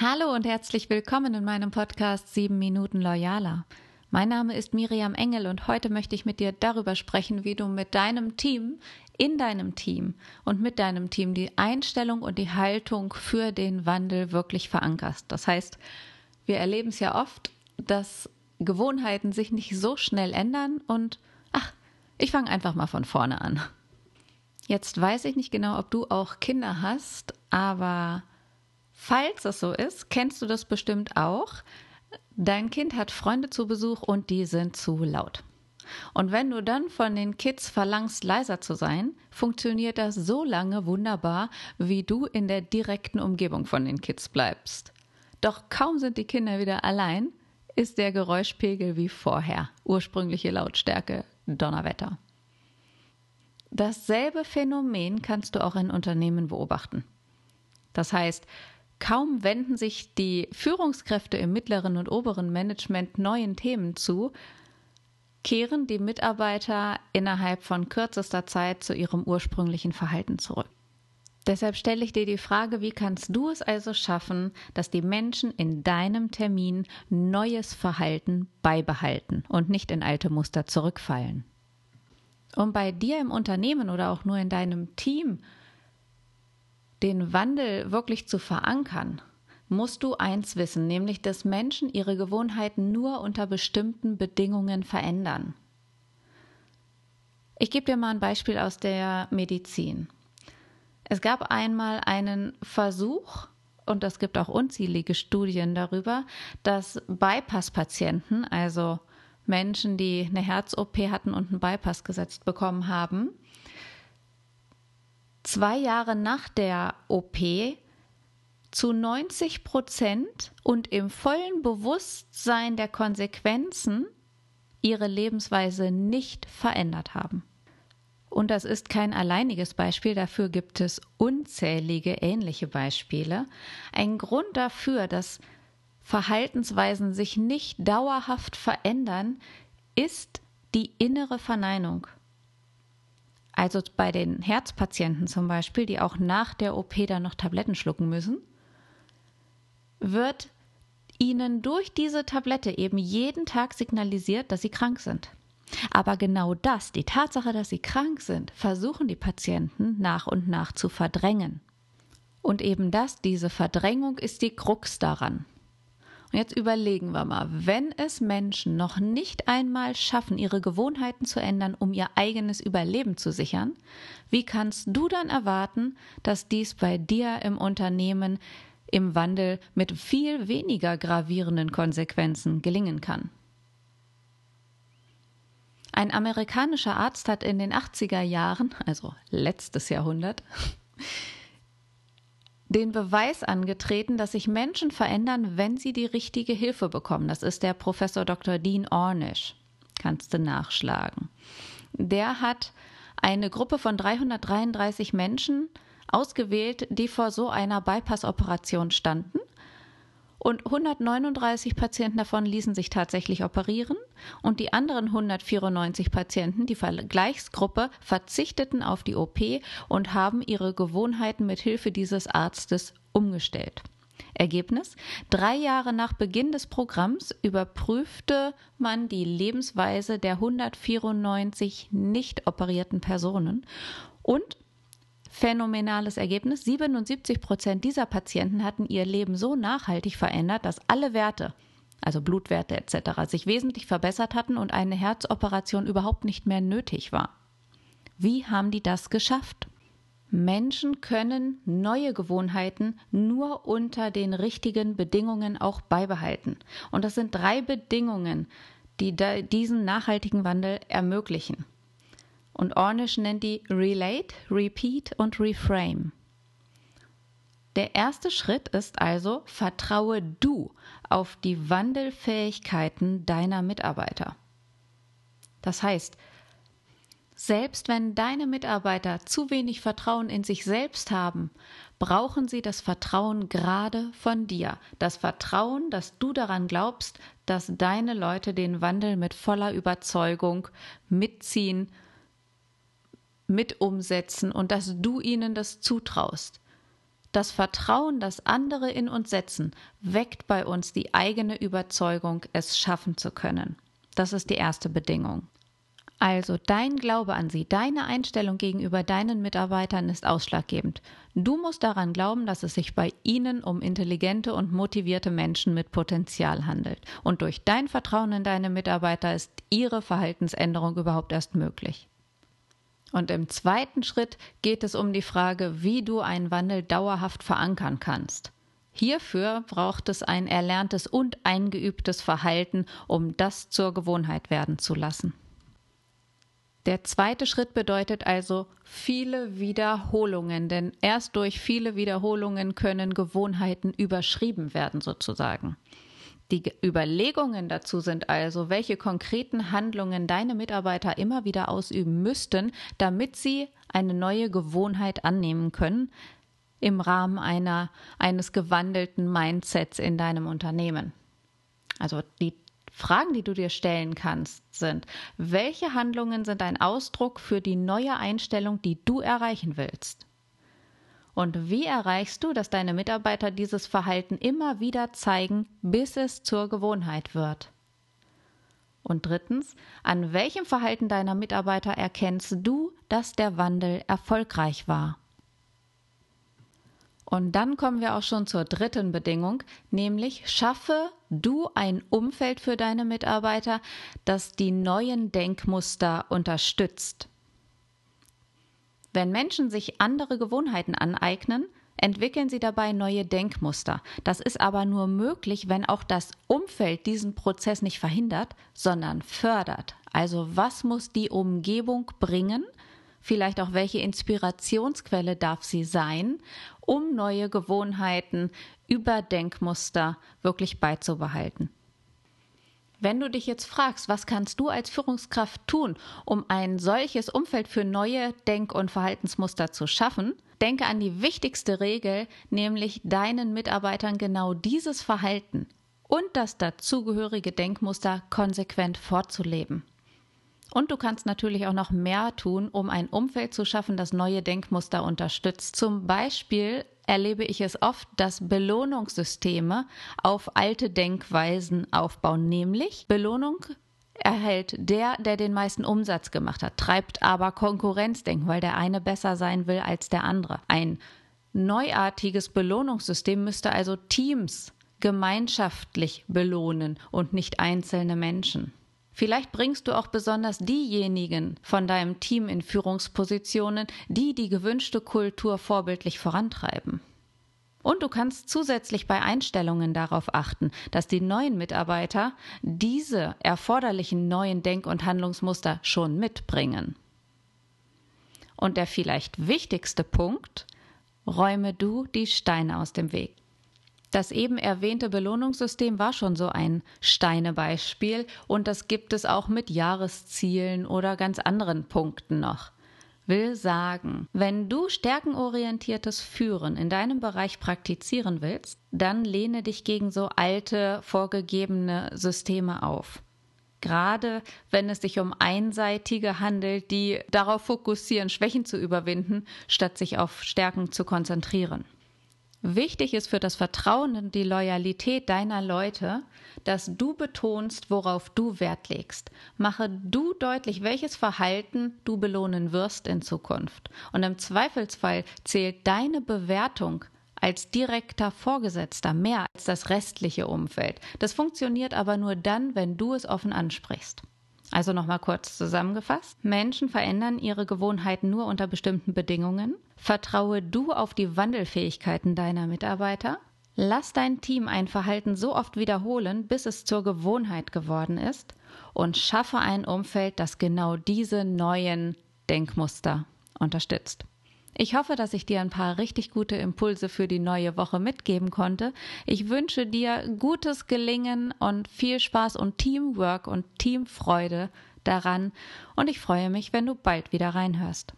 Hallo und herzlich willkommen in meinem Podcast 7 Minuten Loyaler. Mein Name ist Miriam Engel und heute möchte ich mit dir darüber sprechen, wie du mit deinem Team, in deinem Team und mit deinem Team die Einstellung und die Haltung für den Wandel wirklich verankerst. Das heißt, wir erleben es ja oft, dass Gewohnheiten sich nicht so schnell ändern und ach, ich fange einfach mal von vorne an. Jetzt weiß ich nicht genau, ob du auch Kinder hast, aber Falls es so ist, kennst du das bestimmt auch. Dein Kind hat Freunde zu Besuch und die sind zu laut. Und wenn du dann von den Kids verlangst, leiser zu sein, funktioniert das so lange wunderbar, wie du in der direkten Umgebung von den Kids bleibst. Doch kaum sind die Kinder wieder allein, ist der Geräuschpegel wie vorher. Ursprüngliche Lautstärke, Donnerwetter. Dasselbe Phänomen kannst du auch in Unternehmen beobachten. Das heißt, Kaum wenden sich die Führungskräfte im mittleren und oberen Management neuen Themen zu, kehren die Mitarbeiter innerhalb von kürzester Zeit zu ihrem ursprünglichen Verhalten zurück. Deshalb stelle ich dir die Frage, wie kannst du es also schaffen, dass die Menschen in deinem Termin neues Verhalten beibehalten und nicht in alte Muster zurückfallen? Um bei dir im Unternehmen oder auch nur in deinem Team den Wandel wirklich zu verankern, musst du eins wissen, nämlich dass Menschen ihre Gewohnheiten nur unter bestimmten Bedingungen verändern. Ich gebe dir mal ein Beispiel aus der Medizin. Es gab einmal einen Versuch, und es gibt auch unzählige Studien darüber, dass Bypass-Patienten, also Menschen, die eine Herz-OP hatten und einen Bypass gesetzt bekommen haben, zwei Jahre nach der OP zu 90 Prozent und im vollen Bewusstsein der Konsequenzen ihre Lebensweise nicht verändert haben. Und das ist kein alleiniges Beispiel, dafür gibt es unzählige ähnliche Beispiele. Ein Grund dafür, dass Verhaltensweisen sich nicht dauerhaft verändern, ist die innere Verneinung. Also bei den Herzpatienten zum Beispiel, die auch nach der OP dann noch Tabletten schlucken müssen, wird ihnen durch diese Tablette eben jeden Tag signalisiert, dass sie krank sind. Aber genau das, die Tatsache, dass sie krank sind, versuchen die Patienten nach und nach zu verdrängen. Und eben das, diese Verdrängung ist die Krux daran. Und jetzt überlegen wir mal, wenn es Menschen noch nicht einmal schaffen, ihre Gewohnheiten zu ändern, um ihr eigenes Überleben zu sichern, wie kannst du dann erwarten, dass dies bei dir im Unternehmen im Wandel mit viel weniger gravierenden Konsequenzen gelingen kann? Ein amerikanischer Arzt hat in den 80er Jahren, also letztes Jahrhundert, den Beweis angetreten, dass sich Menschen verändern, wenn sie die richtige Hilfe bekommen. Das ist der Professor Dr. Dean Ornish. Kannst du nachschlagen. Der hat eine Gruppe von 333 Menschen ausgewählt, die vor so einer Bypass-Operation standen und 139 Patienten davon ließen sich tatsächlich operieren und die anderen 194 Patienten, die Vergleichsgruppe, verzichteten auf die OP und haben ihre Gewohnheiten mit Hilfe dieses Arztes umgestellt. Ergebnis? Drei Jahre nach Beginn des Programms überprüfte man die Lebensweise der 194 nicht operierten Personen und Phänomenales Ergebnis. 77 Prozent dieser Patienten hatten ihr Leben so nachhaltig verändert, dass alle Werte, also Blutwerte etc., sich wesentlich verbessert hatten und eine Herzoperation überhaupt nicht mehr nötig war. Wie haben die das geschafft? Menschen können neue Gewohnheiten nur unter den richtigen Bedingungen auch beibehalten. Und das sind drei Bedingungen, die diesen nachhaltigen Wandel ermöglichen. Und Ornish nennt die Relate, Repeat und Reframe. Der erste Schritt ist also, vertraue du auf die Wandelfähigkeiten deiner Mitarbeiter. Das heißt, selbst wenn deine Mitarbeiter zu wenig Vertrauen in sich selbst haben, brauchen sie das Vertrauen gerade von dir. Das Vertrauen, dass du daran glaubst, dass deine Leute den Wandel mit voller Überzeugung mitziehen mit umsetzen und dass du ihnen das zutraust. Das Vertrauen, das andere in uns setzen, weckt bei uns die eigene Überzeugung, es schaffen zu können. Das ist die erste Bedingung. Also dein Glaube an sie, deine Einstellung gegenüber deinen Mitarbeitern ist ausschlaggebend. Du musst daran glauben, dass es sich bei ihnen um intelligente und motivierte Menschen mit Potenzial handelt. Und durch dein Vertrauen in deine Mitarbeiter ist ihre Verhaltensänderung überhaupt erst möglich. Und im zweiten Schritt geht es um die Frage, wie du einen Wandel dauerhaft verankern kannst. Hierfür braucht es ein erlerntes und eingeübtes Verhalten, um das zur Gewohnheit werden zu lassen. Der zweite Schritt bedeutet also viele Wiederholungen, denn erst durch viele Wiederholungen können Gewohnheiten überschrieben werden sozusagen. Die Überlegungen dazu sind also, welche konkreten Handlungen deine Mitarbeiter immer wieder ausüben müssten, damit sie eine neue Gewohnheit annehmen können im Rahmen einer, eines gewandelten Mindsets in deinem Unternehmen. Also die Fragen, die du dir stellen kannst, sind, welche Handlungen sind ein Ausdruck für die neue Einstellung, die du erreichen willst? Und wie erreichst du, dass deine Mitarbeiter dieses Verhalten immer wieder zeigen, bis es zur Gewohnheit wird? Und drittens, an welchem Verhalten deiner Mitarbeiter erkennst du, dass der Wandel erfolgreich war? Und dann kommen wir auch schon zur dritten Bedingung, nämlich schaffe du ein Umfeld für deine Mitarbeiter, das die neuen Denkmuster unterstützt. Wenn Menschen sich andere Gewohnheiten aneignen, entwickeln sie dabei neue Denkmuster. Das ist aber nur möglich, wenn auch das Umfeld diesen Prozess nicht verhindert, sondern fördert. Also was muss die Umgebung bringen, vielleicht auch welche Inspirationsquelle darf sie sein, um neue Gewohnheiten über Denkmuster wirklich beizubehalten. Wenn du dich jetzt fragst, was kannst du als Führungskraft tun, um ein solches Umfeld für neue Denk- und Verhaltensmuster zu schaffen, denke an die wichtigste Regel, nämlich deinen Mitarbeitern genau dieses Verhalten und das dazugehörige Denkmuster konsequent vorzuleben. Und du kannst natürlich auch noch mehr tun, um ein Umfeld zu schaffen, das neue Denkmuster unterstützt. Zum Beispiel erlebe ich es oft, dass Belohnungssysteme auf alte Denkweisen aufbauen, nämlich Belohnung erhält der, der den meisten Umsatz gemacht hat, treibt aber Konkurrenzdenken, weil der eine besser sein will als der andere. Ein neuartiges Belohnungssystem müsste also Teams gemeinschaftlich belohnen und nicht einzelne Menschen. Vielleicht bringst du auch besonders diejenigen von deinem Team in Führungspositionen, die die gewünschte Kultur vorbildlich vorantreiben. Und du kannst zusätzlich bei Einstellungen darauf achten, dass die neuen Mitarbeiter diese erforderlichen neuen Denk- und Handlungsmuster schon mitbringen. Und der vielleicht wichtigste Punkt, räume du die Steine aus dem Weg. Das eben erwähnte Belohnungssystem war schon so ein Steinebeispiel und das gibt es auch mit Jahreszielen oder ganz anderen Punkten noch. Will sagen, wenn du stärkenorientiertes Führen in deinem Bereich praktizieren willst, dann lehne dich gegen so alte, vorgegebene Systeme auf. Gerade wenn es sich um einseitige handelt, die darauf fokussieren, Schwächen zu überwinden, statt sich auf Stärken zu konzentrieren. Wichtig ist für das Vertrauen und die Loyalität deiner Leute, dass du betonst, worauf du Wert legst. Mache du deutlich, welches Verhalten du belohnen wirst in Zukunft. Und im Zweifelsfall zählt deine Bewertung als direkter Vorgesetzter mehr als das restliche Umfeld. Das funktioniert aber nur dann, wenn du es offen ansprichst. Also nochmal kurz zusammengefasst. Menschen verändern ihre Gewohnheiten nur unter bestimmten Bedingungen. Vertraue du auf die Wandelfähigkeiten deiner Mitarbeiter. Lass dein Team ein Verhalten so oft wiederholen, bis es zur Gewohnheit geworden ist. Und schaffe ein Umfeld, das genau diese neuen Denkmuster unterstützt. Ich hoffe, dass ich dir ein paar richtig gute Impulse für die neue Woche mitgeben konnte. Ich wünsche dir gutes Gelingen und viel Spaß und Teamwork und Teamfreude daran und ich freue mich, wenn du bald wieder reinhörst.